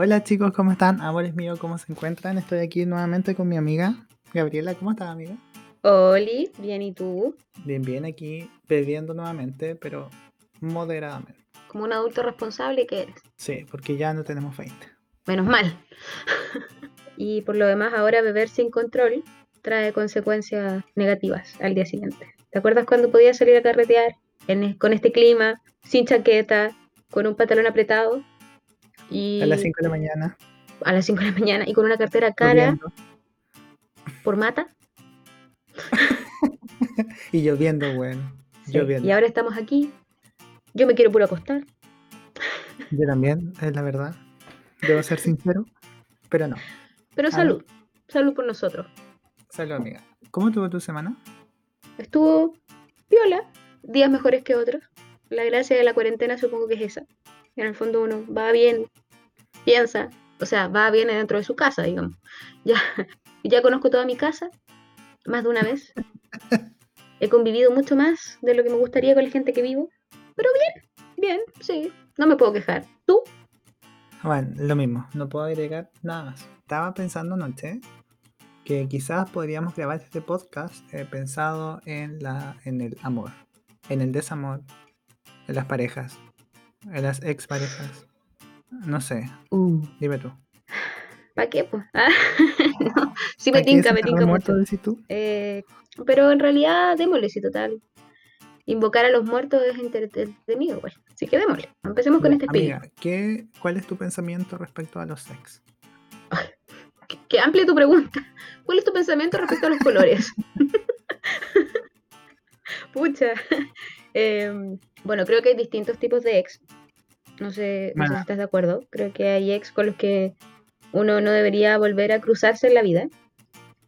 Hola chicos, ¿cómo están? Amores míos, ¿cómo se encuentran? Estoy aquí nuevamente con mi amiga Gabriela. ¿Cómo estás, amiga? Oli, bien, ¿y tú? Bien, bien, aquí bebiendo nuevamente, pero moderadamente. Como un adulto responsable que eres. Sí, porque ya no tenemos 20. Menos mal. y por lo demás, ahora beber sin control trae consecuencias negativas al día siguiente. ¿Te acuerdas cuando podías salir a carretear en- con este clima, sin chaqueta, con un pantalón apretado? Y A las 5 de la mañana, a las 5 de la mañana y con una cartera cara lloviendo. por mata. y lloviendo, bueno. Sí, Lloviendo. Y ahora estamos aquí. Yo me quiero puro acostar. Yo también, es la verdad. Debo ser sincero, pero no. Pero Ah, salud. Salud por nosotros. Salud, amiga. ¿Cómo estuvo tu semana? Estuvo viola, días mejores que otros. La gracia de la cuarentena supongo que es esa. En el fondo uno va bien, piensa, o sea, va bien dentro de su casa, digamos. Ya, ya conozco toda mi casa, más de una vez. He convivido mucho más de lo que me gustaría con la gente que vivo. Pero bien, bien, sí, no me puedo quejar. ¿Tú? Bueno, lo mismo, no puedo agregar nada más. Estaba pensando anoche que quizás podríamos grabar este podcast eh, pensado en, la, en el amor, en el desamor, en las parejas, en las exparejas. No sé, dime tú. ¿Para qué, pues? Ah, no, sí me ¿A qué tinca, me tinca mucho. tú? Eh, pero en realidad, démosle, si total. Invocar a los muertos es entretenido, güey. Así que démosle. Empecemos con este espíritu. Amiga, ¿qué, ¿cuál es tu pensamiento respecto a los sex? Qué, qué amplia tu pregunta. ¿Cuál es tu pensamiento respecto a los colores? Pucha. Em, bueno, creo que hay distintos tipos de ex. No sé, no sé si Bueno. estás de acuerdo. Creo que hay ex con los que uno no debería volver a cruzarse en la vida.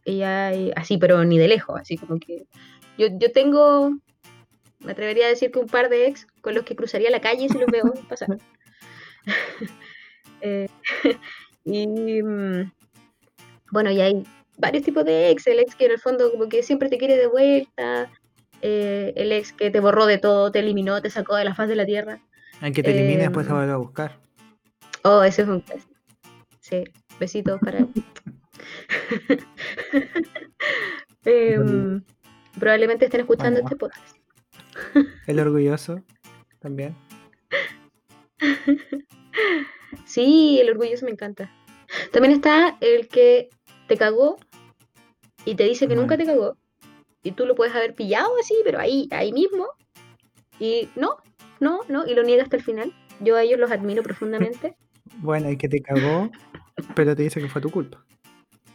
Y hay, así, pero ni de lejos, así como que. Yo, yo tengo, me atrevería a decir que un par de ex con los que cruzaría la calle si los veo pasar. Eh, y mm, bueno, y hay varios tipos de ex. El ex que en el fondo como que siempre te quiere de vuelta. Eh, el ex que te borró de todo, te eliminó, te sacó de la faz de la tierra. El que te elimine después te Em, vuelve a buscar. Oh, ese es un clásico. Sí, besitos para él. Em, probablemente estén escuchando Bueno. este podcast. El orgulloso también. Sí, el orgulloso me encanta. También está el que te cagó y te dice que nunca te cagó. Y tú lo puedes haber pillado así, pero ahí, ahí mismo. Y no, no, no, y lo niega hasta el final. Yo a ellos los admiro profundamente. Bueno, el que te cagó, pero te dice que fue tu culpa.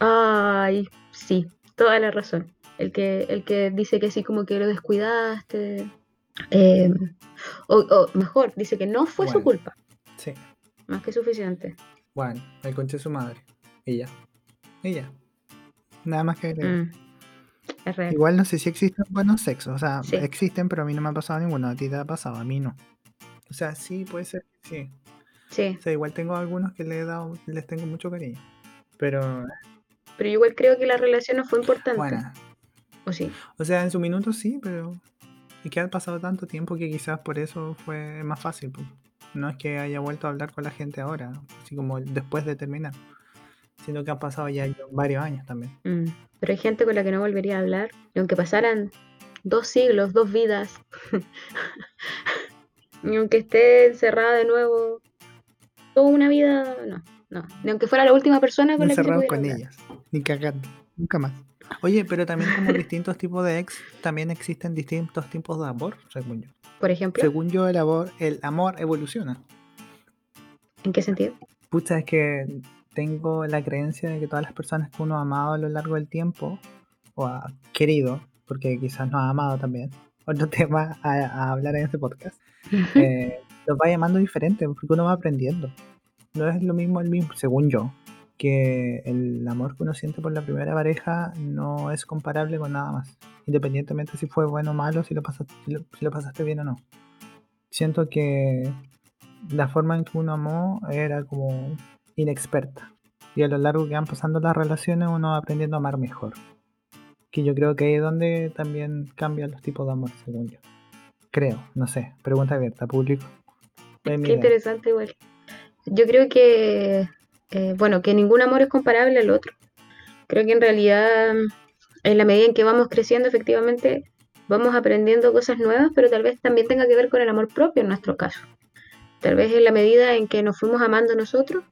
Ay, sí, toda la razón. El que, el que dice que sí, como que lo descuidaste. Eh, o, o mejor, dice que no fue su culpa. Sí. Más que suficiente. Bueno, el conche de su madre. Y. Y ya. Nada más que agregar. Mm, es real. Igual no sé si existen buenos sexos. O sea, Sí. existen, pero a mí no me ha pasado ninguno. A ti te ha pasado, a mí no. O sea, sí, puede ser sí. Sí, O sea, igual tengo algunos que le he dado, les tengo mucho cariño. Pero, pero yo igual creo que la relación no fue importante. bueno. ¿O sí? O sea, en su minuto sí, pero. Y que ha pasado tanto tiempo que quizás por eso fue más fácil. No es que haya vuelto a hablar con la gente ahora, así como después de terminar. Sino que han pasado ya varios años también. Mm, Pero hay gente con la que no volvería a hablar. Y aunque pasaran dos siglos, dos vidas. y aunque esté encerrada de nuevo toda una vida, no, no. Ni aunque fuera la última persona con la que se con hablar. ellas. Ni cagando. Nunca más. Oye, pero también como distintos tipos de ex, también existen distintos tipos de amor, según yo. Por ejemplo, Según yo, el amor, el amor evoluciona. ¿en qué sentido? Pucha, es que tengo la creencia de que todas las personas que uno ha amado a lo largo del tiempo, o ha querido, porque quizás no ha amado también, otro tema a, a hablar en este podcast, eh, los va llamando diferente, porque uno va aprendiendo. No es lo mismo el mismo, según yo, que el amor que uno siente por la primera pareja no es comparable con nada más. Independientemente si fue bueno o malo, si lo pasaste, si lo, si lo pasaste bien o no. Siento que la forma en que uno amó era como inexperta. Y a lo largo que van pasando las relaciones uno va aprendiendo a amar mejor. Que yo creo que ahí es donde también cambian los tipos de amor, según yo. Creo, no sé. Pregunta abierta, público. Qué idea. interesante igual. Yo creo que eh, bueno, que ningún amor es comparable al otro. Creo que en realidad, en la medida en que vamos creciendo, efectivamente, vamos aprendiendo cosas nuevas, pero tal vez también tenga que ver con el amor propio en nuestro caso. Tal vez en la medida en que nos fuimos amando nosotros,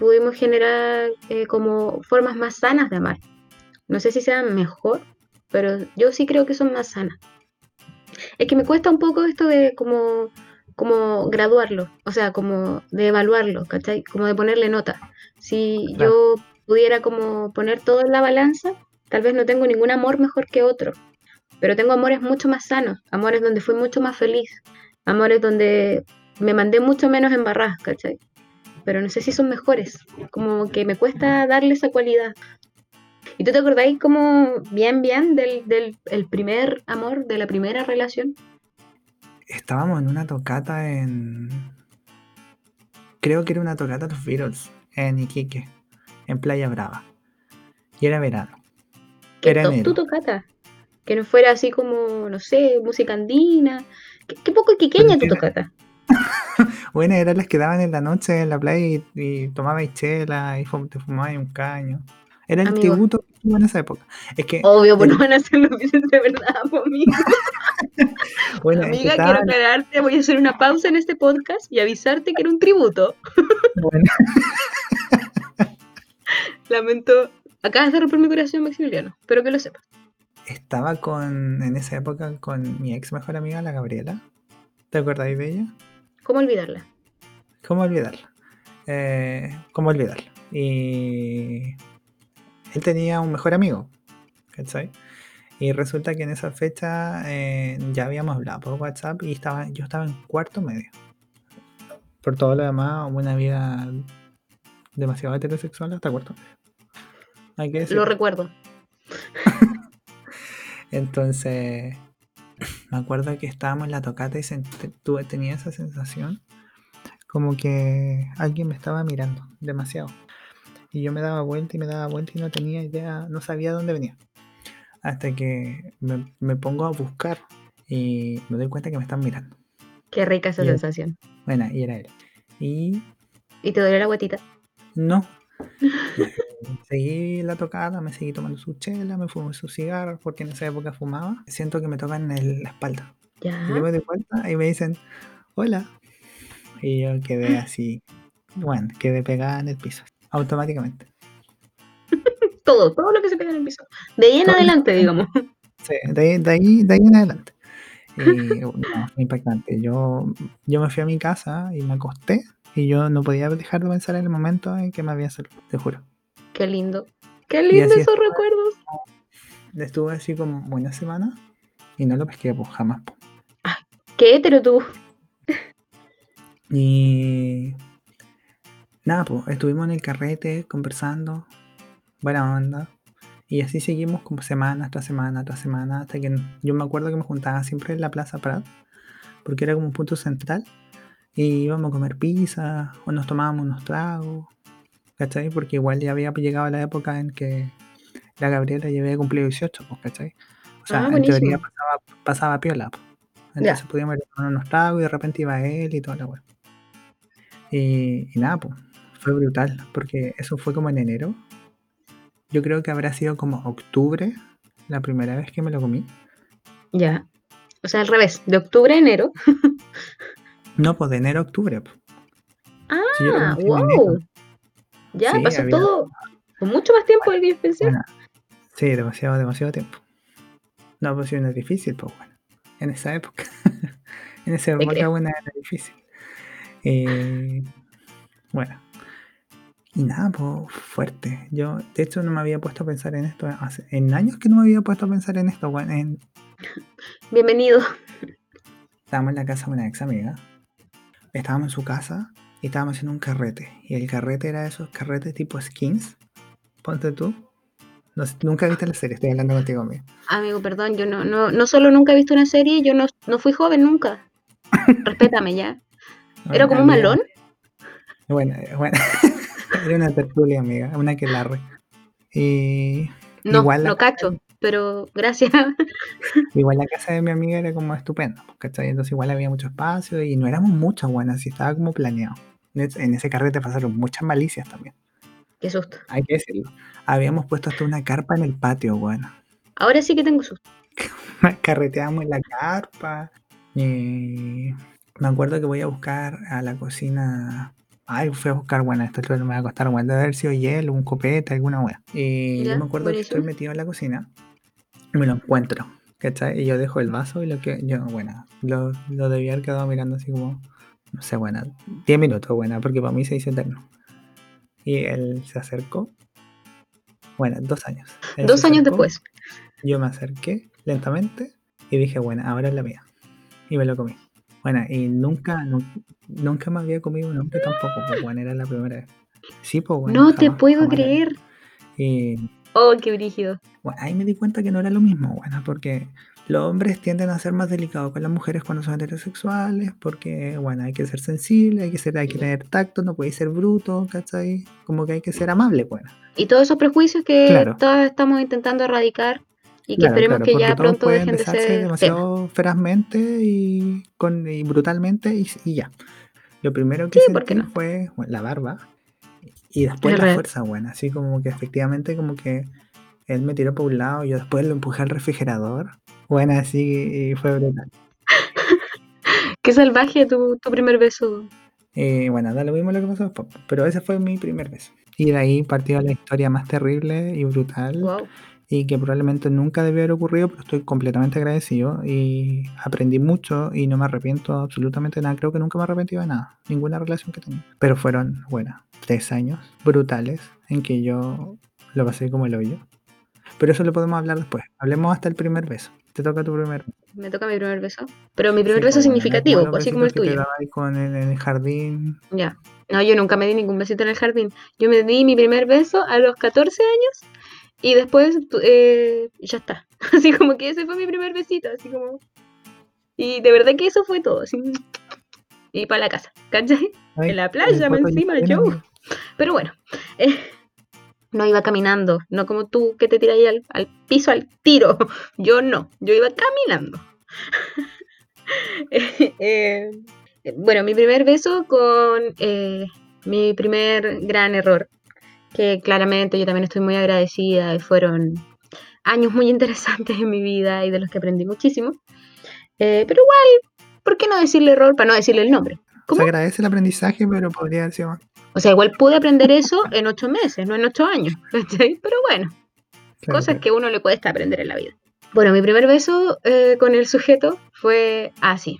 pudimos generar eh, como formas más sanas de amar. No sé si sean mejor, pero yo sí creo que son más sanas. Es que me cuesta un poco esto de como, como graduarlo, o sea, como de evaluarlo, ¿cachai? Como de ponerle nota. Si yo pudiera como poner todo en la balanza, tal vez no tengo ningún amor mejor que otro, pero tengo amores mucho más sanos, amores donde fui mucho más feliz, amores donde me mandé mucho menos embarradas, ¿cachai? Pero no sé si son mejores, como que me cuesta darle esa cualidad. ¿Y tú te acordáis como bien, bien del, del el primer amor, de la primera relación? Estábamos en una tocata en... Creo que era una tocata de los Beatles, en Iquique, en Playa Brava. Y era verano. ¿Qué Era top enero. tu tocata? Que no fuera así como, no sé, música andina. Qué, qué poco quiqueña tu tocata. Bueno, eran las que daban en la noche en la playa y, y tomabais chela y fum- te fumabais un caño. Era el Amigo. tributo que hubo en esa época. Es que, Obvio, pues el- no van a hacer los de verdad, amiga. bueno, Amiga, estaban- quiero aclararte, voy a hacer una pausa en este podcast y avisarte que era un tributo. bueno, Lamento. Acabas de romper mi corazón, Maximiliano. Espero que lo sepas. estaba con, en esa época con mi ex mejor amiga, la Gabriela. ¿Te acordáis de ella? ¿Cómo olvidarla? ¿Cómo olvidarla? Eh, ¿Cómo olvidarla? Y él tenía un mejor amigo, ¿cachai? Y resulta que en esa fecha eh, ya habíamos hablado por WhatsApp y estaba, yo estaba en cuarto medio. Por todo lo demás, una vida demasiado heterosexual hasta cuarto medio. Hay que decirlo. Lo recuerdo. Entonces, me acuerdo que estábamos en la tocata y tuve, tenía esa sensación como que alguien me estaba mirando demasiado. Y yo me daba vuelta y me daba vuelta y no tenía idea, no sabía dónde venía. Hasta que me, me pongo a buscar y me doy cuenta que me están mirando. Qué rica esa sensación. Bueno, y era él. Y ¿Y te duele la guatita? no. Seguí la tocada, me seguí tomando su chela, me fumé sus cigarros, porque en esa época fumaba. Siento que me tocan en la espalda. Ya. Y yo me doy vuelta y me dicen, hola. Y yo quedé así, bueno, quedé pegada en el piso, automáticamente. Todo, todo lo que se pega en el piso. De ahí en Todo. adelante, digamos. Sí, de, ahí- de ahí, de ahí en adelante. Y no, fue impactante. Yo, yo me fui a mi casa y me acosté y yo no podía dejar de pensar en el momento en que me había salido, te juro. Qué lindo. Qué lindo esos es. recuerdos. Estuve así como una semana y no lo pesqué, pues jamás. pues. Qué hétero tú. Y nada, pues estuvimos en el carrete conversando, buena onda. Y así seguimos como semana tras semana tras semana, hasta que yo me acuerdo que me juntaba siempre en la Plaza Prat, porque era como un punto central. Y íbamos a comer pizza o nos tomábamos unos tragos, ¿cachai? Porque igual ya había llegado la época en que la Gabriela ya había cumplido 18, pues, ¿cachai? O sea, Ah, en teoría pasaba, pasaba piola, pues. Entonces Ya. podíamos ir a unos tragos y de repente iba él y toda la weá. Y, y nada, pues, fue brutal, porque eso fue como en enero. Yo creo que habrá sido como octubre la primera vez que me lo comí. Ya. O sea, al revés. De octubre a enero. No, pues de enero a octubre. pues. Ah, wow. Ya, Sí, pasó había- todo con mucho más tiempo del que yo pensé. Bueno, sí, demasiado, demasiado tiempo. No, pues es difícil, pues bueno. En esa época. en esa época buena era difícil. Eh, bueno. Y nada, pues fuerte. Yo, de hecho, no me había puesto a pensar en esto. Hace, en años que no me había puesto a pensar en esto. bueno, en- Bienvenido. estábamos en la casa de una ex amiga. Estábamos en su casa y estábamos haciendo un carrete. Y el carrete era esos carretes tipo skins. Ponte tú. No nunca viste la serie, estoy hablando contigo, amigo. Amigo, perdón, yo no, no, no solo nunca he visto una serie, yo no, no fui joven nunca. Respétame ya. ¿Era como un malón? Bueno, eh, bueno. era una tertulia, amiga, una que larre. Y No, Igual no cacho, pero gracias. igual la casa de mi amiga era como estupenda, ¿cachai? Entonces igual había mucho espacio y no éramos muchas buenas, y estaba como planeado. En ese carrete pasaron muchas malicias también. Qué susto. Hay que decirlo. Habíamos puesto hasta una carpa en el patio, bueno. Ahora sí que tengo susto. Carreteamos en la carpa. Y me acuerdo que voy a buscar a la cocina. Ay, fui a buscar, bueno, esto me va a costar, bueno, debe haber sido hielo, un copete, alguna wea. Y yo me acuerdo que estoy metido en la cocina y me lo encuentro, ¿cachai? Y yo dejo el vaso y lo que, yo, bueno, lo, lo debía haber quedado mirando así como, no sé, bueno, 10 minutos, buena, porque para mí se hizo eterno. Y él se acercó. Bueno, dos años. dos años después. Yo me acerqué lentamente y dije, bueno, ahora es la mía. Y me lo comí. Bueno, y nunca, nunca me había comido un hombre tampoco, pues bueno, era la primera vez. Sí, pues bueno. No te puedo creer. Y... Oh, qué brígido. Bueno, ahí me di cuenta que no era lo mismo, bueno, porque los hombres tienden a ser más delicados con las mujeres cuando son heterosexuales, porque, bueno, hay que ser sensible, hay que, ser, hay que tener tacto, no puede ser bruto, ¿cachai? Como que hay que ser amable, bueno. Y todos esos prejuicios que todos estamos intentando erradicar y que esperemos que ya pronto dejen de ser demasiado ferazmente y, con, y brutalmente y, ya. Lo primero que sentí fue la barba y después la fuerza buena, así como que efectivamente como que él me tiró por un lado, y yo después lo empujé al refrigerador. Bueno, así y fue brutal. Qué salvaje tu, tu primer beso. Eh, bueno, da lo mismo lo que pasó después, pero ese fue mi primer beso. Y de ahí partió la historia más terrible y brutal. Wow y que probablemente nunca debió haber ocurrido, pero estoy completamente agradecido y aprendí mucho y no me arrepiento absolutamente de nada. Creo que nunca me he arrepentido de nada, ninguna relación que tenía. Pero fueron, bueno, tres años brutales en que yo lo pasé como el hoyo. Pero eso lo podemos hablar después. Hablemos hasta el primer beso. Te toca tu primer beso. Me toca mi primer beso. Pero mi primer beso significativo, así como el tuyo. con el, en el jardín. Ya. No, yo nunca me di ningún besito en el jardín. Yo me di mi primer beso a los 14 años y después eh, ya está. Así como que ese fue mi primer besito, así como... Y de verdad que eso fue todo, así... Y para la casa, ¿cachai? en la playa, encima, yo. Pero bueno, eh, no iba caminando, no como tú que te tiras ahí al, al, piso al tiro. Yo no, yo iba caminando. Eh, bueno, mi primer beso con mi primer gran error que claramente yo también estoy muy agradecida y fueron años muy interesantes en mi vida y de los que aprendí muchísimo. Eh, pero igual, ¿por qué no decirle error para no decirle el nombre? Se agradece el aprendizaje, pero podría decir más. O sea, igual pude aprender eso en ocho meses, no en ocho años. Pero bueno, cosas que uno le cuesta aprender en la vida. Bueno, mi primer beso eh, con el sujeto fue así.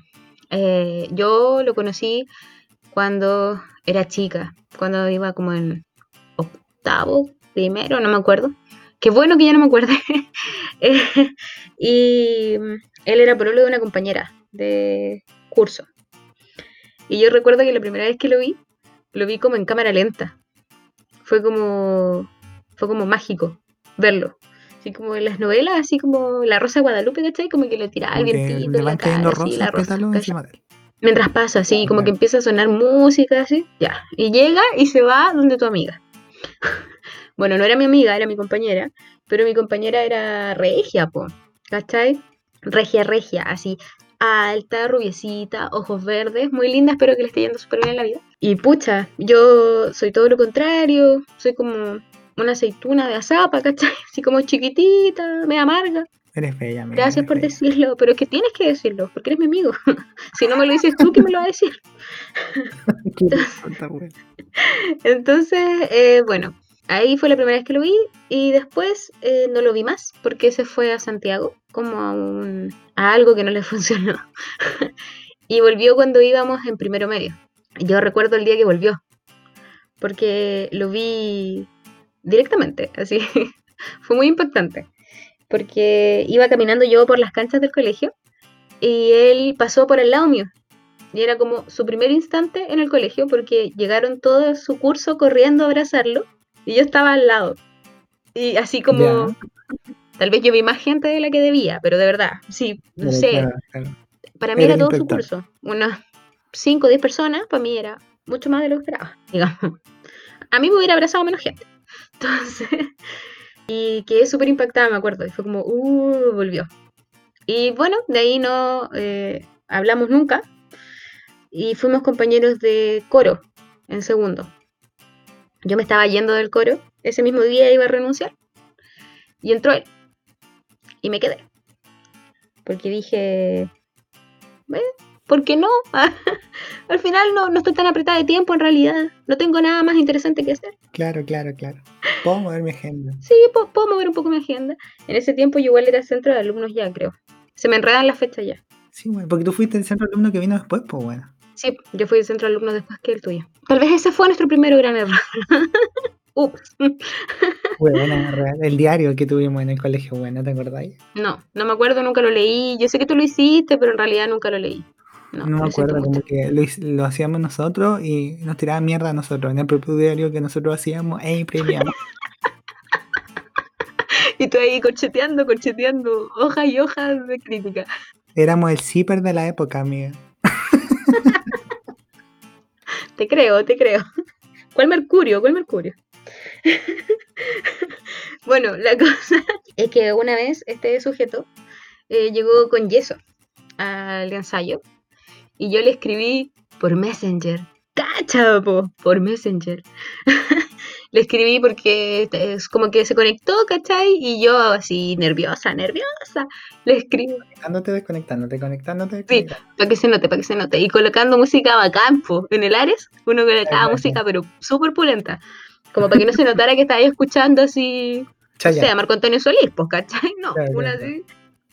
Eh, yo lo conocí cuando era chica, cuando iba como en octavo, primero, no me acuerdo. Qué bueno que ya no me acuerde. Eh, y él era pololo de una compañera de curso. Y yo recuerdo que la primera vez que lo vi, lo vi como en cámara lenta. Fue como, fue como mágico verlo. Así como en las novelas, así como La Rosa de Guadalupe, ¿cachai? Como que lo tiraba el vientito en la rosa, Mientras pasa, así, como que empieza a sonar música, así, ya. Y llega y se va donde tu amiga. bueno, no era mi amiga, era mi compañera, pero mi compañera era regia, po, ¿cachai? Regia, regia, así, alta, rubiecita, ojos verdes, muy linda, espero que le esté yendo súper bien en la vida. Y pucha, yo soy todo lo contrario, soy como una aceituna de azapa, ¿cachai? Así como chiquitita, me amarga. Eres bella, Gracias por decirlo, pero es que tienes que decirlo, porque eres mi amigo. si no me lo dices tú, ¿quién me lo va a decir? Entonces, eh, bueno, ahí fue la primera vez que lo vi y después eh, no lo vi más porque se fue a Santiago como a, un, a algo que no le funcionó. y volvió cuando íbamos en primero medio. Yo recuerdo el día que volvió porque lo vi directamente, así. fue muy impactante porque iba caminando yo por las canchas del colegio y él pasó por el lado mío. Y era como su primer instante en el colegio porque llegaron todo su curso corriendo a abrazarlo y yo estaba al lado. Y así como, tal vez yo vi más gente de la que debía, pero de verdad, sí, no sé. Para mí era, todo su curso. Unas 5 o 10 personas, para mí era mucho más de lo que esperaba, digamos. A mí me hubiera abrazado menos gente. Entonces, y quedé súper impactada, me acuerdo. Y fue como, uh, volvió. Y bueno, de ahí no eh, hablamos nunca. Y fuimos compañeros de coro en segundo. Yo me estaba yendo del coro, ese mismo día iba a renunciar. Y entró él. Y me quedé. Porque dije, "Eh, ¿por qué no? Al final no, no estoy tan apretada de tiempo en realidad. No tengo nada más interesante que hacer. Claro, claro, claro. Puedo mover mi agenda. Sí, po- puedo mover un poco mi agenda. En ese tiempo yo igual era centro de alumnos ya, creo. Se me enredan las fechas ya. Sí, bueno, porque tú fuiste el centro alumno que vino después, pues bueno. Sí, yo fui el centro de alumnos después que el tuyo. Tal vez ese fue nuestro primer gran error. Ups. Bueno. El diario que tuvimos en el colegio, bueno, ¿te acordáis? No, no me acuerdo, nunca lo leí. Yo sé que tú lo hiciste, pero en realidad nunca lo leí. No, No, me acuerdo, como que lo, hacíamos nosotros y nos tiraban mierda a nosotros en el propio diario que nosotros hacíamos e imprimíamos. Y tú ahí corcheteando, corcheteando, hojas y hojas de crítica. Éramos el zipper de la época, amiga. Te creo, te creo. ¿Cuál Mercurio? ¿Cuál Mercurio? bueno, la cosa es que una vez este sujeto eh, llegó con yeso al ensayo y yo le escribí por Messenger. ¡Cacha, po! Por Messenger. le escribí porque es como que se conectó, ¿cachai? Y yo así nerviosa, nerviosa, le escribo Conectándote, desconectándote, conectándote, Sí. desconectándote. para que se note, para que se note. Y colocando música bacán, po, en el Ares, uno colocaba música, pero súper pulenta. Como para que no se notara que estaba ahí escuchando así, no Chaya. sé, a Marco Antonio Solís, pues, ¿cachai? No, una así,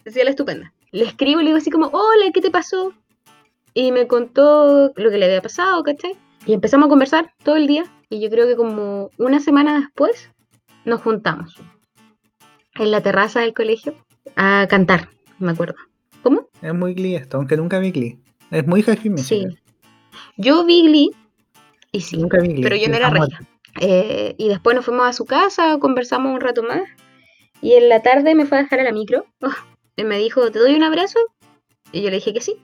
decía la estupenda. Le escribo y le digo así como, hola, ¿qué te pasó? Y me contó lo que le había pasado, ¿cachai? Y empezamos a conversar todo el día. Y yo creo que como una semana después nos juntamos en la terraza del colegio a cantar, me acuerdo. ¿Cómo? Es muy Glee esto, aunque nunca vi Glee. Es muy School Sí. Yo vi Glee y sí, Nunca vi Glee. pero yo no era regia. Eh, y después nos fuimos a su casa, conversamos un rato más. Y en la tarde me fue a dejar a la micro. Oh, y me dijo, ¿te doy un abrazo? Y yo le dije que sí.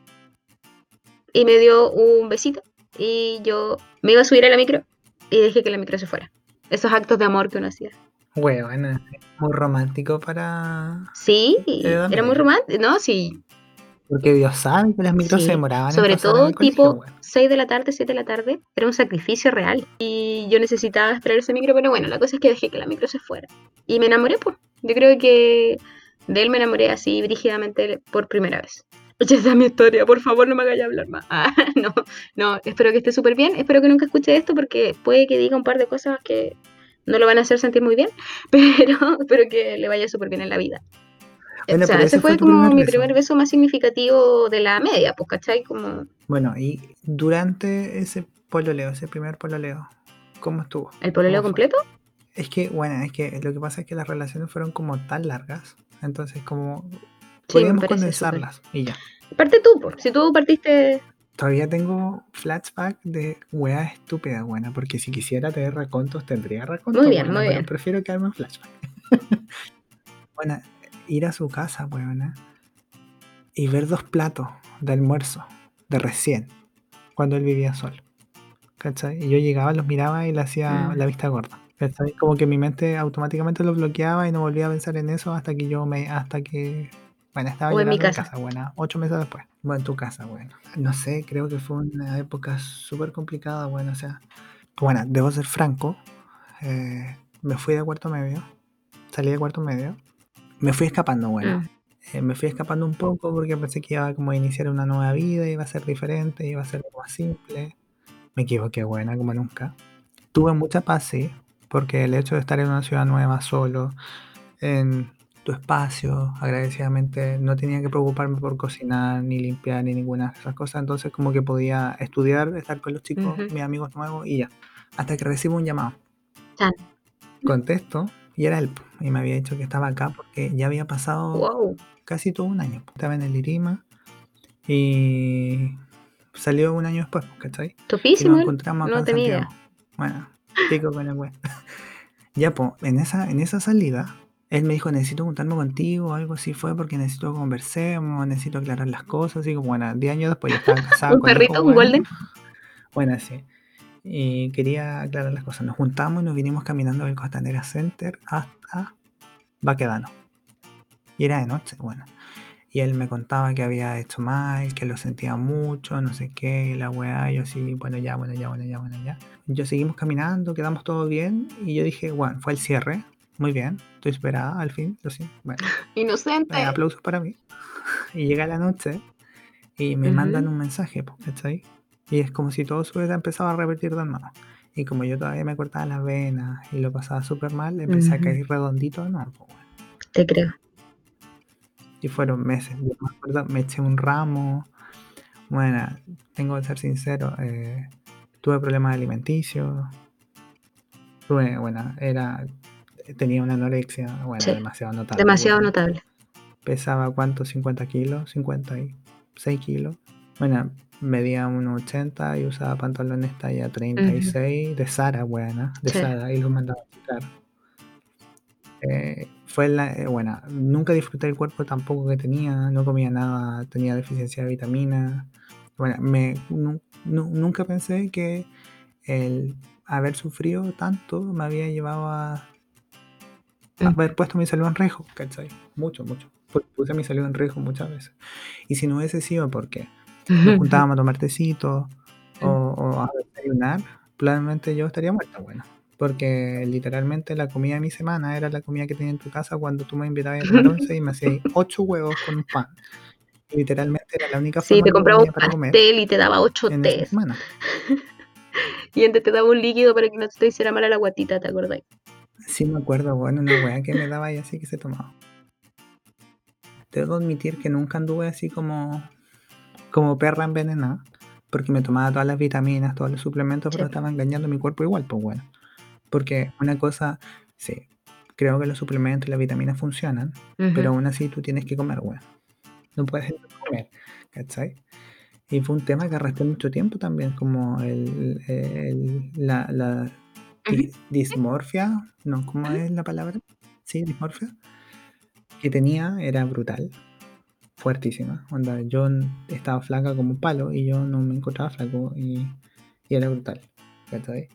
Y me dio un besito. Y yo me iba a subir a la micro y dejé que la micro se fuera. Esos actos de amor que uno hacía. Huevona, muy romántico para... Sí, Era muy romántico. No, sí. Porque Dios sabe que las micros Sí, se demoraban Sobre todo tipo weón. 6 de la tarde, 7 de la tarde. Era un sacrificio real. Y yo necesitaba esperar ese micro, pero bueno, la cosa es que dejé que la micro se fuera. Y me enamoré, pues. Yo creo que de él me enamoré así brígidamente por primera vez. Esa es mi historia, por favor no me hagáis hablar más. Ah, no, no, espero que esté súper bien. Espero que nunca escuche esto porque puede que diga un par de cosas que no lo van a hacer sentir muy bien, pero espero que le vaya súper bien en la vida. Bueno, o sea, pero ese fue como primer mi beso. primer beso más significativo de la media, pues, ¿cachai? Como Bueno, y durante ese pololeo, ese primer pololeo, ¿cómo estuvo? el pololeo completo. Es que, bueno, es que lo que pasa es que las relaciones fueron como tan largas, entonces como Sí, me podíamos condensarlas y ya. Parte tú, pues. Si tú partiste. Todavía tengo flashback de weas estúpidas, buena, porque si quisiera tener racontos tendría racontos. Muy bien, buena, muy pero bien. prefiero quedarme en flashback. bueno, ir a su casa, weona, y ver dos platos de almuerzo, de recién, cuando él vivía solo. ¿Cachai? Y yo llegaba, los miraba y le hacía Mm. la vista gorda. ¿Cachai? Como que mi mente automáticamente lo bloqueaba y no volvía a pensar en eso hasta que yo me. hasta que. Bueno, estaba O en mi casa. casa, buena, ocho meses después. Bueno, en tu casa, bueno. No sé, creo que fue una época súper complicada, bueno, o sea. Bueno, debo ser franco. eh, me fui de cuarto medio. Salí de cuarto medio. Me fui escapando, bueno. Mm. Eh, me fui escapando un poco porque pensé que iba como a iniciar una nueva vida, iba a ser diferente, iba a ser más simple. Me equivoqué, buena, como nunca. Tuve mucha paz, sí, porque el hecho de estar en una ciudad nueva solo, en tu espacio, agradecidamente, no tenía que preocuparme por cocinar, ni limpiar, ni ninguna de esas cosas. Entonces, como que podía estudiar, estar con los chicos, Ujú. mis amigos nuevos y ya. Hasta que recibo un llamado. Chan. Contesto y era él. Y me había dicho que estaba acá porque ya había pasado Wow. casi todo un año. po. Estaba en el Irima y salió un año después, po, ¿cachai? Y Topísimo. nos él. encontramos acá No en tenía Santiago. Bueno, pico con el web. ya, pues, en esa, en esa salida, él me dijo, necesito juntarme contigo, algo así fue, porque necesito que conversemos, necesito aclarar las cosas. Y como, bueno, 10 años después ya estaba casado Un con perrito, hijos, un bueno. golden. Bueno, sí. Y quería aclarar las cosas. Nos juntamos y nos vinimos caminando del Costanera Center hasta Baquedano. Y era de noche, bueno. Y él me contaba que había hecho mal, que lo sentía mucho, no sé qué, la weá, yo así, bueno, ya, bueno, ya, bueno, ya, bueno, ya. Yo seguimos caminando, quedamos todo bien, y yo dije, bueno, fue el cierre, muy bien, estoy esperada al fin, lo bueno. Inocente. Eh, aplausos para mí. Y llega la noche y me mandan un mensaje, ¿cachai? Y es como si todo se hubiera empezado a repetir de nuevo. Y como yo todavía me cortaba las venas y lo pasaba súper mal, empecé a caer redondito de nuevo. Te creo. Y fueron meses. Yo me acuerdo, me eché un ramo. Bueno, tengo que ser sincero, eh, tuve problemas alimenticios. Tuve, bueno, era, tenía una anorexia, bueno, Sí. demasiado notable. Demasiado bueno. notable. Pesaba cuánto, 50 kilos, 56 kilos. Bueno, medía 1,80 y usaba pantalones talla 36 de Sara, buena, de Sí. Sara, y los mandaba a sacar. Eh, fue la, eh, bueno, nunca disfruté el cuerpo tampoco que tenía, no comía nada, tenía deficiencia de vitaminas. Bueno, me, nu- nu- nunca pensé que el haber sufrido tanto me había llevado a, Ujú. haber puesto mi salud en riesgo, ¿cachai? Mucho, mucho. Puse mi salud en riesgo muchas veces. Y si no hubiese sido porque nos juntábamos a tomar tecito o, o a desayunar, probablemente yo estaría muerta, bueno. Porque literalmente la comida de mi semana era la comida que tenía en tu casa cuando tú me invitabas a tomar once y me hacías ocho huevos con un pan. Y literalmente era la única Sí, forma te que compraba un para comer pastel y te daba ocho tés. Y antes te daba un líquido para que no te hiciera mal a la guatita, ¿te acordás? Sí me acuerdo, bueno, una weá que me daba y así que se tomaba. Debo admitir que nunca anduve así como, como perra envenenada, porque me tomaba todas las vitaminas, todos los suplementos, pero estaba engañando a mi cuerpo igual, pues bueno. Porque una cosa, sí, creo que los suplementos y las vitaminas funcionan, pero aún así tú tienes que comer, weón. No puedes comer, ¿cachai? Y fue un tema que arrastré mucho tiempo también, como el, el- la, la di- dismorfia, no, ¿cómo es la palabra? Sí, dismorfia, que tenía era brutal, fuertísima. Onda, yo estaba flaca como un palo y yo no me encontraba flaco y, y era brutal, ¿cachai?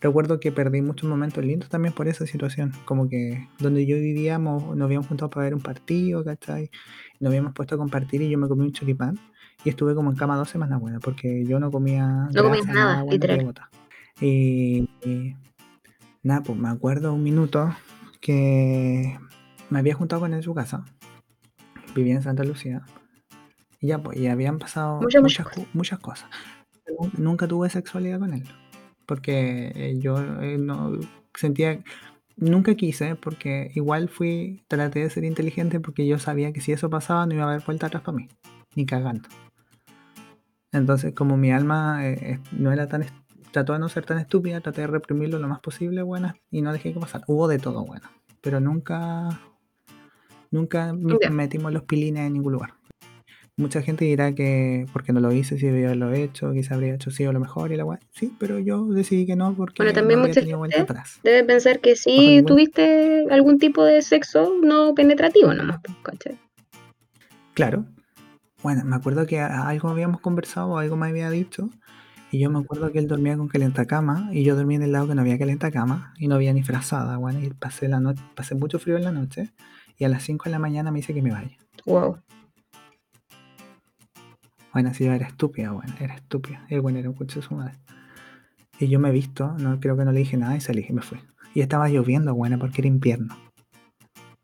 Recuerdo que perdí muchos momentos lindos también por esa situación, como que donde yo vivíamos nos habíamos juntado para ver un partido, ¿cachai? Nos habíamos puesto a compartir y yo me comí un choripán y estuve como en cama dos semanas, bueno, porque yo no comía No grasa, nada, nada literal. Y, y nada, pues me acuerdo un minuto que me había juntado con él en su casa, vivía en Santa Lucía, y ya pues, y habían pasado Muchas, muchas muchas, cu- muchas cosas. Nunca tuve sexualidad con él, porque eh, yo eh, no sentía, nunca quise, porque igual fui, traté de ser inteligente porque yo sabía que si eso pasaba no iba a haber vuelta atrás para mí, ni cagando. Entonces, como mi alma eh, no era tan, trató de no ser tan estúpida, traté de reprimirlo lo más posible, buena, y no dejé que pasara. Hubo de todo, bueno, pero nunca, nunca metimos los pilines en ningún lugar. Mucha gente dirá que porque no lo hice, si debía haberlo hecho, quizá habría hecho sí o lo mejor y la weá. Sí, pero yo decidí que no porque Bueno, también no mucha tenido vuelta atrás. debe pensar que sí ningún- tuviste algún tipo de sexo no penetrativo nomás, pues, ¿cachai? Claro. Bueno, me acuerdo que algo habíamos conversado, algo me había dicho, y yo me acuerdo que él dormía con calentacama, y yo dormía en el lado que no había calentacama, y no había ni frazada, bueno, y pasé la noche, pasé mucho frío en la noche, y a las 5 de la mañana me dice que me vaya. Wow. Bueno, sí, era estúpida, bueno, era estúpida. El bueno era un coche de su madre. Y yo me he visto, no creo que no le dije nada y salí y me fui. Y estaba lloviendo, bueno, porque era invierno.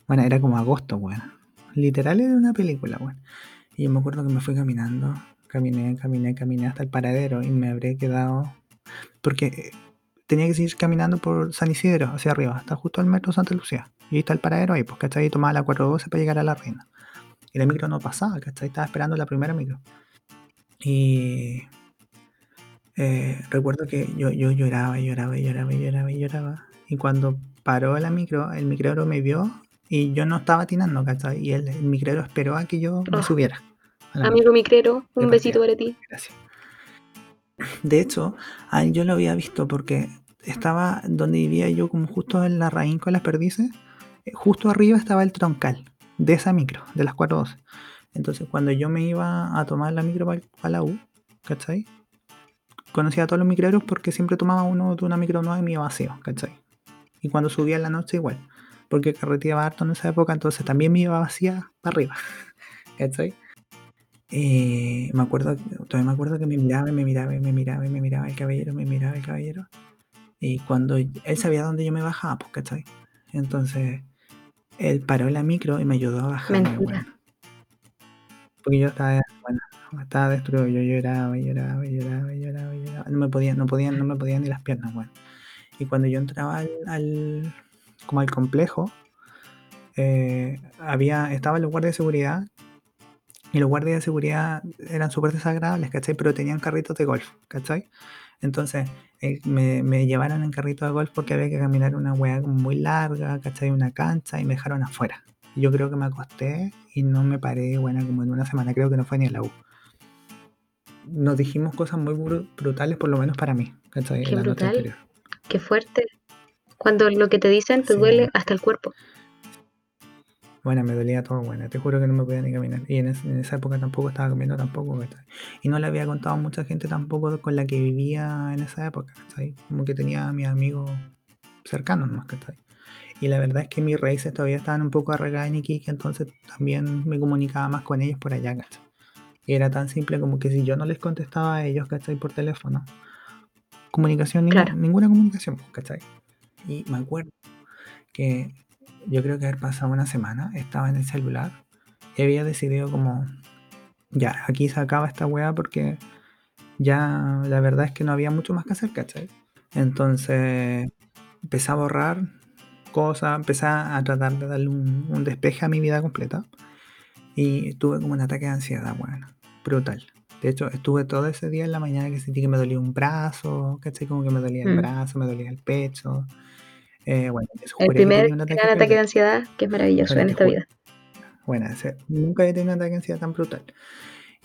Bueno, era como agosto, bueno. Literal era una película, bueno. Y yo me acuerdo que me fui caminando, caminé, caminé, caminé hasta el paradero y me habré quedado. Porque eh, tenía que seguir caminando por San Isidro, hacia arriba, hasta justo al metro Santa Lucía. Y está el paradero ahí, pues, ¿cachai? Y tomaba la 412 para llegar a la reina. Y la micro no pasaba, ¿cachai? Estaba esperando la primera micro. Y eh, recuerdo que yo, yo lloraba, y lloraba, y lloraba, y lloraba, y lloraba. Y cuando paró la micro, el micrero me vio y yo no estaba atinando, ¿cachai? Y el, el micrero esperó a que yo me Oh. subiera. Amigo micrero, un besito para ti. Gracias. De hecho, a él yo lo había visto porque estaba donde vivía yo, como justo en la raíz con las perdices. Justo arriba estaba el troncal de esa micro, de las 412. Entonces, cuando yo me iba a tomar la micro para la U, ¿cachai? Conocía a todos los micreros porque siempre tomaba uno de una micro nueva y me iba vacío, ¿cachai? Y cuando subía en la noche, igual. Porque carreteaba harto en esa época, entonces también me iba vacía para arriba. ¿cachai? Eh, me acuerdo, todavía me acuerdo que me miraba me miraba me miraba me miraba el caballero, me miraba el caballero. Y cuando él sabía dónde yo me bajaba, pues, ¿cachai? Entonces, él paró la micro y me ayudó a bajarme, weón. Porque yo estaba, bueno, estaba destruido, yo lloraba lloraba lloraba lloraba lloraba. No me podía, no podía, no me podían ni las piernas, weón. Y cuando yo entraba al, al como al complejo, eh, había, estaban los guardias de seguridad y los guardias de seguridad eran súper desagradables, ¿cachai? Pero tenían carritos de golf, ¿cachai? Entonces eh, me, me llevaron en carrito de golf porque había que caminar una hueá muy larga, ¿cachai? Una cancha y me dejaron afuera. Yo creo que me acosté y no me paré, bueno, como en una semana, creo que no fue ni a la U. Nos dijimos cosas muy bru- brutales, por lo menos para mí, ¿cachai? Qué En la noche brutal. anterior. Qué fuerte. Cuando lo que te dicen te Sí. duele hasta el cuerpo. Bueno, me dolía todo, bueno, te juro que no me podía ni caminar. Y en, es- en esa época tampoco estaba comiendo tampoco, ¿cachai? Y no le había contado a mucha gente tampoco con la que vivía en esa época, ¿cachai? Como que tenía a mis amigos cercanos más, ¿cachai? Y la verdad es que mis raíces todavía estaban un poco arraigadas en Iquique, entonces también me comunicaba más con ellos por allá, ¿cachai? Y era tan simple como que si yo no les contestaba a ellos, ¿cachai? Por teléfono, comunicación, ninguna, ninguna comunicación, ¿cachai? Y me acuerdo que yo creo que haber pasado una semana, estaba en el celular y había decidido como, ya, aquí se acaba esta weá porque ya la verdad es que no había mucho más que hacer, ¿cachai? Entonces empecé a borrar cosas, empecé a tratar de darle un, un despeje a mi vida completa y tuve como un ataque de ansiedad, bueno, brutal. De hecho, estuve todo ese día en la mañana que sentí que me dolía un brazo, ¿cachai? Como que me dolía el Mm. brazo, me dolía el pecho. Eh, bueno, El primer ataque gran ataque de ansiedad que es maravilloso en esta vida. Bueno, nunca había tenido un ataque de ansiedad tan brutal.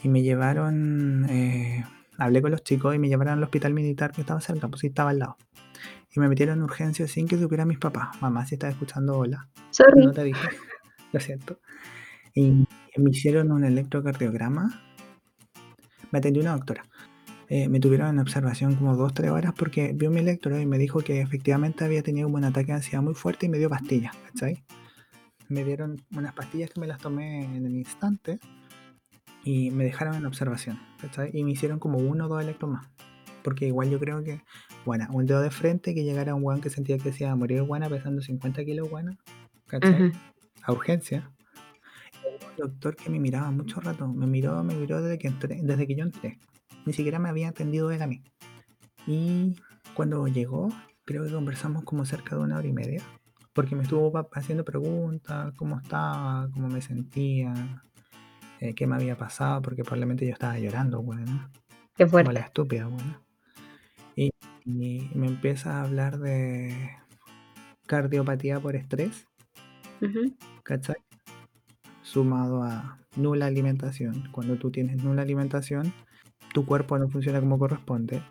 Y me llevaron, eh, hablé con los chicos y me llevaron al hospital militar que estaba cerca, pues sí, estaba al lado. Y me metieron en urgencia sin que supieran mis papás. Mamá, si estás escuchando, hola. Sorry. No te dije, lo siento. Y me hicieron un electrocardiograma. Me atendió una doctora. Eh, me tuvieron en observación como dos, tres horas porque vio mi electro y me dijo que efectivamente había tenido un ataque de ansiedad muy fuerte y me dio pastillas, ¿cachai? Me dieron unas pastillas que me las tomé en el instante y me dejaron en observación, ¿cachai? Y me hicieron como uno o dos electros más. Porque igual yo creo que, bueno, un dedo de frente que llegara un weón que sentía que se iba a morir guana pesando 50 kilos guana, ¿cachai? Ujú. A urgencia. Y un doctor que me miraba mucho rato, me miró, me miró desde que entré, desde que yo entré. Ni siquiera me había atendido él a mí. Y cuando llegó, creo que conversamos como cerca de una hora y media. Porque me estuvo haciendo preguntas, cómo estaba, cómo me sentía, eh, qué me había pasado, porque probablemente yo estaba llorando, bueno, Qué como la fuerte. estúpida, bueno. Y, y me empieza a hablar de cardiopatía por estrés. ¿cachai? Sumado a nula alimentación. Cuando tú tienes nula alimentación, tu cuerpo no funciona como corresponde.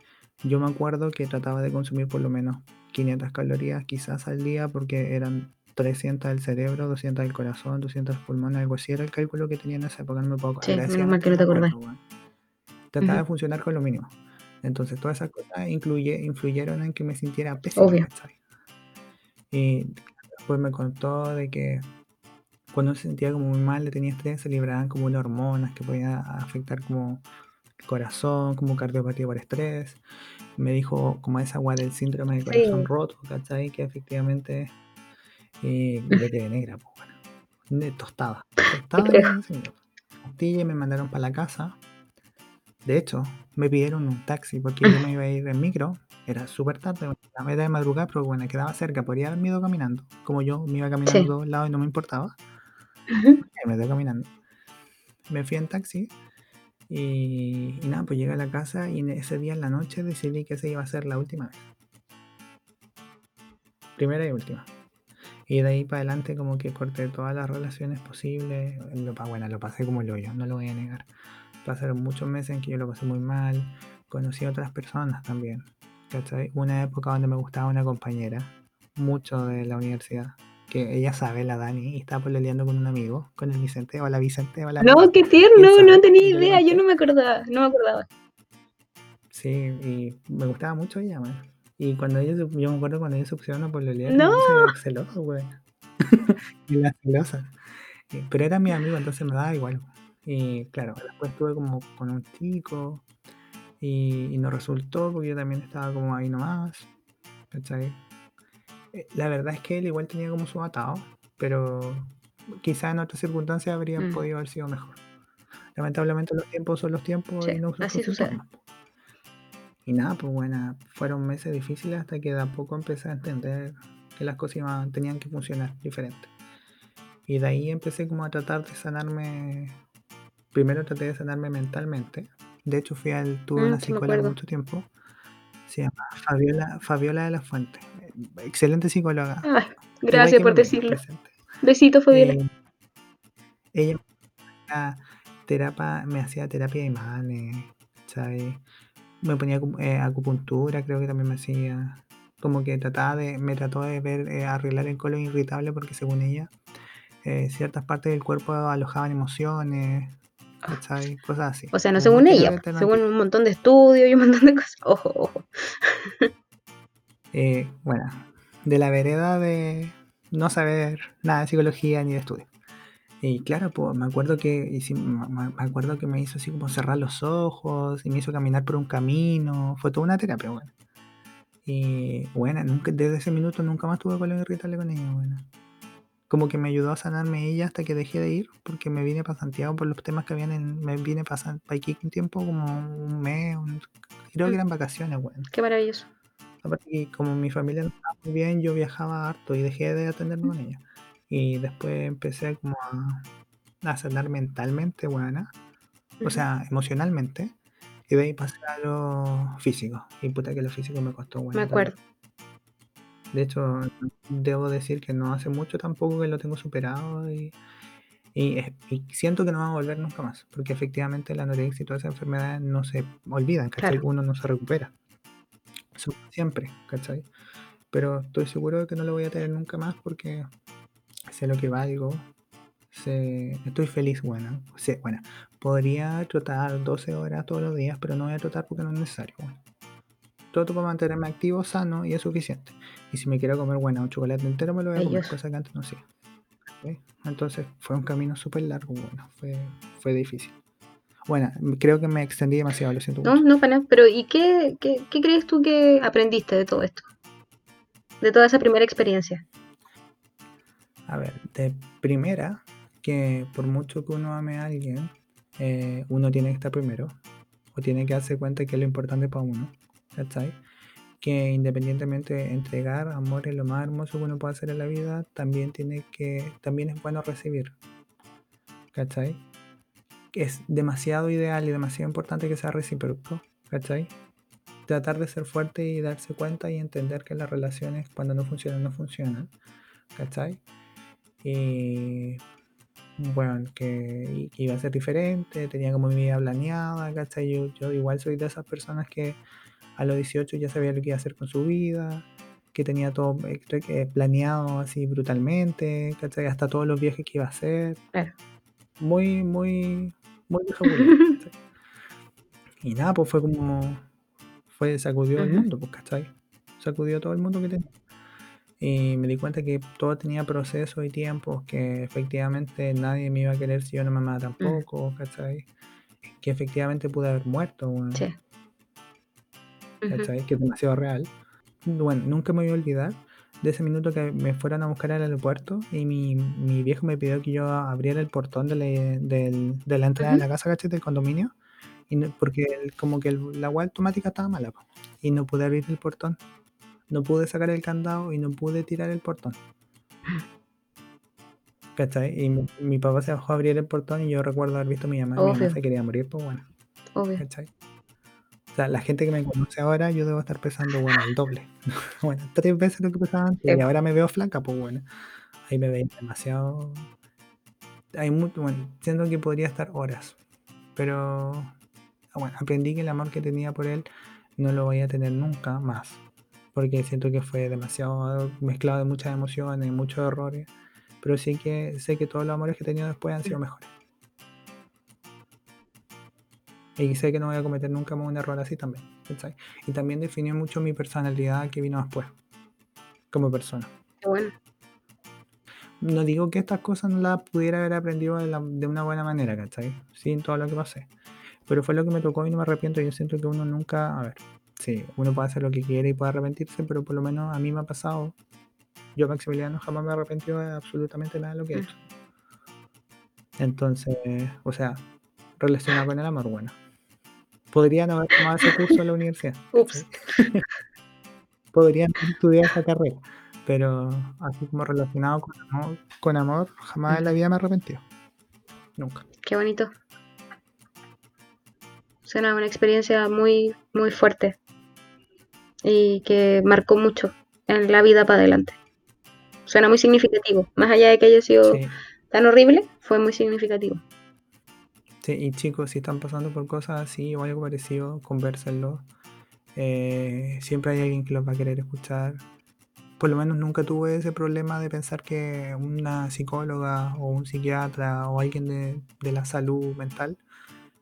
Yo me acuerdo que trataba de consumir por lo menos 500 calorías quizás al día porque eran 300 del cerebro, 200 del corazón, 200 del pulmón, algo así era el cálculo que tenía en esa época, no me puedo Sí, menos mal que no te acordás. Trataba de funcionar con lo mínimo. Entonces todas esas cosas incluye, influyeron en que me sintiera pésimo, Obvio. Y después me contó de que cuando se sentía como muy mal, le tenía estrés, se liberaban como unas hormonas que podían afectar como corazón, como cardiopatía por estrés. Me dijo como esa agua del síndrome de corazón Sí. roto, ¿cachai? Que efectivamente eh, quedé negra, pues bueno. De tostada. Tostada y me mandaron para la casa. De hecho, me pidieron un taxi porque yo me iba a ir en micro. Era súper tarde, la meta de madrugada, pero bueno, quedaba cerca. Podría haberme ido caminando. Como yo me iba caminando a Sí. todos lados y no me importaba. Y me quedé caminando. Me fui en taxi y, nada, pues llegué a la casa y ese día en la noche decidí que esa iba a ser la última vez. Primera y última. Y de ahí para adelante como que corté todas las relaciones posibles. Lo, bueno, lo pasé como el hoyo, no lo voy a negar. Pasaron muchos meses en que yo lo pasé muy mal. Conocí a otras personas también. ¿Cachai? Una época donde me gustaba una compañera, mucho de la universidad, que ella sabe, la Dani, y estaba peleando con un amigo, con el Vicente, hola Vicente, hola. No, qué ¿Quién tierno, no tenía idea, yo no me acordaba, no me acordaba. Sí, y me gustaba mucho ella, man. Y cuando ella, se- yo me acuerdo cuando ella se pusieron a pololear, No. puse celoso, güey. y la celosa. Pero era mi amigo, entonces me daba igual. Y claro, después estuve como con un chico y, y no resultó porque yo también estaba como ahí nomás. ¿cachai? Eh, La verdad es que él igual tenía como su atado, pero quizá en otras circunstancias habría Mm. podido haber sido mejor. Lamentablemente los tiempos son los tiempos Sí, y no así sucede. Y nada, pues bueno, fueron meses difíciles hasta que de a poco empecé a entender que las cosas iban- tenían que funcionar diferente. Y de ahí empecé como a tratar de sanarme. Primero traté de sanarme mentalmente. De hecho fui al, tuve Mm, una psicóloga mucho tiempo. Se llama Fabiola, Fabiola de la Fuente. Excelente psicóloga. Igual gracias por decirlo. Besito, Fabiola. Eh, ella me hacía terapia, me hacía terapia de imanes, ¿sabes? Me ponía eh, acupuntura, creo que también me hacía. Como que trataba de, me trató de ver, eh, arreglar el colon irritable porque según ella, ciertas partes del cuerpo alojaban emociones, ¿cachai? Cosas así. O sea, no según ella, terapia según un montón de estudios y un montón de cosas. Ojo, ojo. Eh, bueno, de la vereda de no saber nada de psicología ni de estudio. Y claro, pues me acuerdo que me acuerdo que me hizo así como cerrar los ojos y me hizo caminar por un camino. Fue toda una terapia, bueno. Y bueno, nunca, desde ese minuto nunca más tuve colon irritable con ella, bueno. Como que me ayudó a sanarme ella hasta que dejé de ir, porque me vine para Santiago por los temas que habían en, me vine para Iquique un tiempo, como un mes, un- creo que eran vacaciones, bueno. Qué maravilloso. Aparte que como mi familia no estaba muy bien, yo viajaba harto y dejé de atenderme con ella. Y después empecé como a, a sanar mentalmente, buena, o sea, emocionalmente. Y de ahí pasé a lo físico. Y puta que lo físico me costó, Me bueno. acuerdo. De hecho, debo decir que no hace mucho tampoco que lo tengo superado y, y, y siento que no va a volver nunca más. Porque efectivamente la anorexia y todas esas enfermedades no se olvidan, ¿cachai? Claro. Uno no se recupera. Siempre, ¿cachai? Pero estoy seguro de que no lo voy a tener nunca más porque sé lo que valgo. sé- estoy feliz, bueno. sé- bueno, podría trotar 12 horas todos los días, pero no voy a trotar porque no es necesario. Bueno. Troto para mantenerme activo, sano y es suficiente. Y si me quiero comer, bueno, un chocolate entero me lo voy a comer, cosa que antes no hacía. Entonces fue un camino súper largo, bueno, fue, fue difícil. Bueno, creo que me extendí demasiado, lo siento No, mucho. no, para nada. Pero ¿y qué, qué, qué crees tú que aprendiste de todo esto? De toda esa primera experiencia. A ver, de primera, que por mucho que uno ame a alguien, eh, uno tiene que estar primero, o tiene que darse cuenta que es lo importante para uno, ¿cachai? Que independientemente de entregar amor es lo más hermoso que uno puede hacer en la vida, también tiene que, también es bueno recibir, ¿cachai? Es demasiado ideal y demasiado importante que sea recíproco, ¿cachai? Tratar de ser fuerte y darse cuenta y entender que las relaciones cuando no funcionan, no funcionan, ¿cachai? Y bueno, que, iba a ser diferente, tenía como mi vida planeada, ¿cachai? Yo, yo igual soy de esas personas que a los 18 ya sabía lo que iba a hacer con su vida, que tenía todo eh, que planeado así brutalmente, ¿cachai? Hasta todos los viajes que iba a hacer. Claro. Muy, muy, muy vieja. Y nada, pues fue como, fue, sacudió el Ujú. mundo, pues, ¿cachai? Sacudió todo el mundo que tenía. Y me di cuenta que todo tenía procesos y tiempos, que efectivamente nadie me iba a querer si yo no me amaba tampoco, ¿cachai? Que efectivamente pude haber muerto, weón, Sí. ¿cachai? Que es demasiado real. Bueno, nunca me voy a olvidar de ese minuto que me fueron a buscar al aeropuerto y mi, mi viejo me pidió que yo abriera el portón de la, de la entrada de la casa, ¿cachai? Del condominio. Y no- porque el- como que el- la web automática estaba mala, po, y no pude abrir el portón. No pude sacar el candado y no pude tirar el portón. ¿Cachai? Y mi, mi papá se bajó a abrir el portón y yo recuerdo haber visto a mi mamá. Mi mamá Obvio. se quería morir, pues bueno. Obvio. ¿Cachai? Sea, la gente que me conoce ahora, yo debo estar pesando, bueno, el doble. bueno, tres veces lo que pesaba antes. Sí. Y ahora me veo flaca, pues bueno. Ahí me veía demasiado. Hay mucho, bueno, siento que podría estar horas. Pero, ah, bueno, aprendí que el amor que tenía por él no lo voy a tener nunca más. Porque siento que fue demasiado mezclado de muchas emociones, muchos errores. Pero sí que sé que todos los amores que he tenido después han sido mejores. Y sé que no voy a cometer nunca más un error así también. Y también definió mucho mi personalidad que vino después. Como persona. Qué bueno. no digo que estas cosas no las pudiera haber aprendido de, la- de una buena manera, ¿cachai? Sin todo lo que pasé. Pero fue lo que me tocó y no me arrepiento. Yo siento que uno nunca, a ver, sí, uno puede hacer lo que quiere y puede arrepentirse, pero por lo menos a mí me ha pasado. Yo, Maximiliano, jamás me he arrepentido de absolutamente nada de lo que he Mm. hecho. Entonces, o sea, relacionado con el amor, bueno. Podrían haber tomado ese curso en la universidad. Ups. Podrían haber estudiado esa carrera. Pero así como relacionado con amor, con amor jamás en la vida me arrepentido. Nunca. Qué bonito. Suena una experiencia muy, muy fuerte y que marcó mucho en la vida para adelante. Suena muy significativo. Más allá de que haya sido Sí, tan horrible, fue muy significativo. Sí, y chicos, si están pasando por cosas así o algo parecido, convérsenlo. Eh, siempre hay alguien que los va a querer escuchar. Por lo menos nunca tuve ese problema de pensar que una psicóloga o un psiquiatra o alguien de, de la salud mental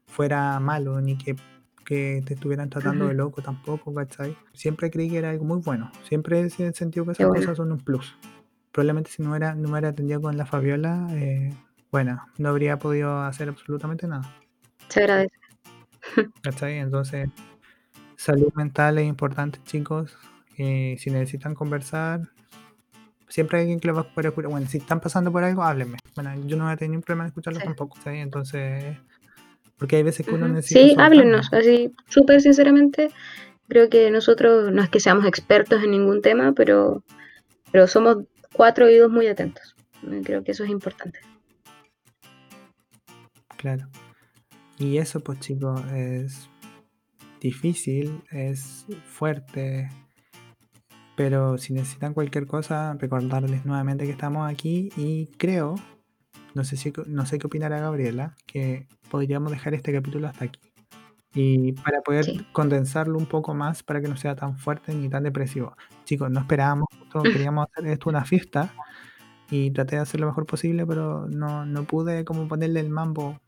fuera malo, ni que, que te estuvieran tratando de Ujú. loco tampoco, ¿cachai? Siempre creí que era algo muy bueno. Siempre he sentido que esas bueno. cosas son un plus. Probablemente si no hubiera, no me hubiera atendido con la Fabiola, eh, bueno, no habría podido hacer absolutamente nada. Se agradece. ¿Cachai? Entonces, salud mental es importante, chicos. Eh, si necesitan conversar, siempre hay alguien que lo va a poder escuchar. Bueno, si están pasando por algo, háblenme. Bueno, yo no voy a tener ningún problema en escucharlo Sí. tampoco, ¿cachai? Entonces, porque hay veces que uno necesita Sí, háblenos. ¿no? Así, súper sinceramente, creo que nosotros no es que seamos expertos en ningún tema, pero, pero somos cuatro oídos muy atentos. Creo que eso es importante. Claro. Y eso, pues chicos, es difícil, es fuerte, pero si necesitan cualquier cosa, recordarles nuevamente que estamos aquí y creo, no sé si no sé qué opinará Gabriela, que podríamos dejar este capítulo hasta aquí. Y para poder Sí. condensarlo un poco más para que no sea tan fuerte ni tan depresivo. Chicos, no esperábamos, justo queríamos hacer esto una fiesta y traté de hacer lo mejor posible, pero no, no pude como ponerle el mambo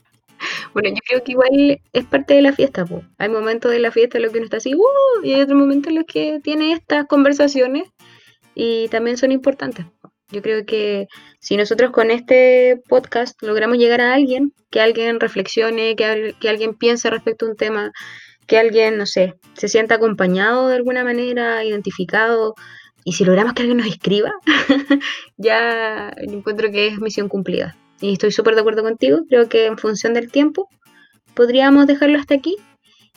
Bueno, yo creo que igual es parte de la fiesta, po. Hay momentos de la fiesta en los que uno está así, "Uh", y hay otros momentos en los que tiene estas conversaciones y también son importantes. po. Yo creo que si nosotros con este podcast logramos llegar a alguien, que alguien reflexione, que, que alguien piense respecto a un tema, que alguien, no sé, se sienta acompañado de alguna manera, identificado, y si logramos que alguien nos escriba, ya encuentro que es misión cumplida. Y estoy súper de acuerdo contigo, creo que en función del tiempo podríamos dejarlo hasta aquí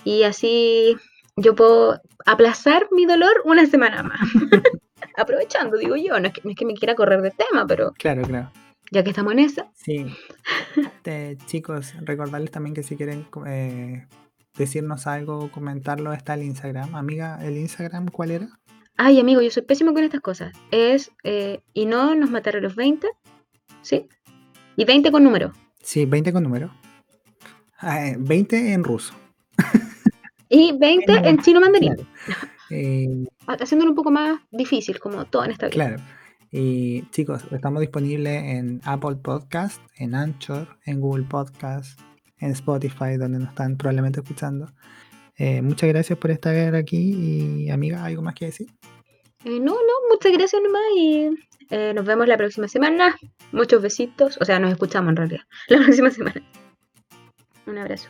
y así yo puedo aplazar mi dolor una semana más. Aprovechando, digo yo, no es, que, no es que me quiera correr de tema, pero Claro, claro. ya que estamos en esa, Sí. Te- chicos, recordarles también que si quieren eh, decirnos algo, comentarlo, está el Instagram. Amiga, ¿el Instagram cuál era? ay amigo, yo soy pésimo con estas cosas. Es, eh, y no nos mataron los 20, ¿sí? Y 20 con número. Sí, 20 con número. Ah, eh, 20 en ruso. Y 20 en chino mandarín. Claro. Eh, Haciéndolo un poco más difícil, como todo en esta vida. claro. Y chicos, estamos disponibles en Apple Podcast, en Anchor, en Google Podcast, en Spotify, donde nos están probablemente escuchando. Eh, muchas gracias por estar aquí y amiga, ¿algo más que decir? Eh, no, no, muchas gracias nomás y eh, nos vemos la próxima semana. Muchos besitos, o sea, nos escuchamos en realidad la próxima semana. Un abrazo.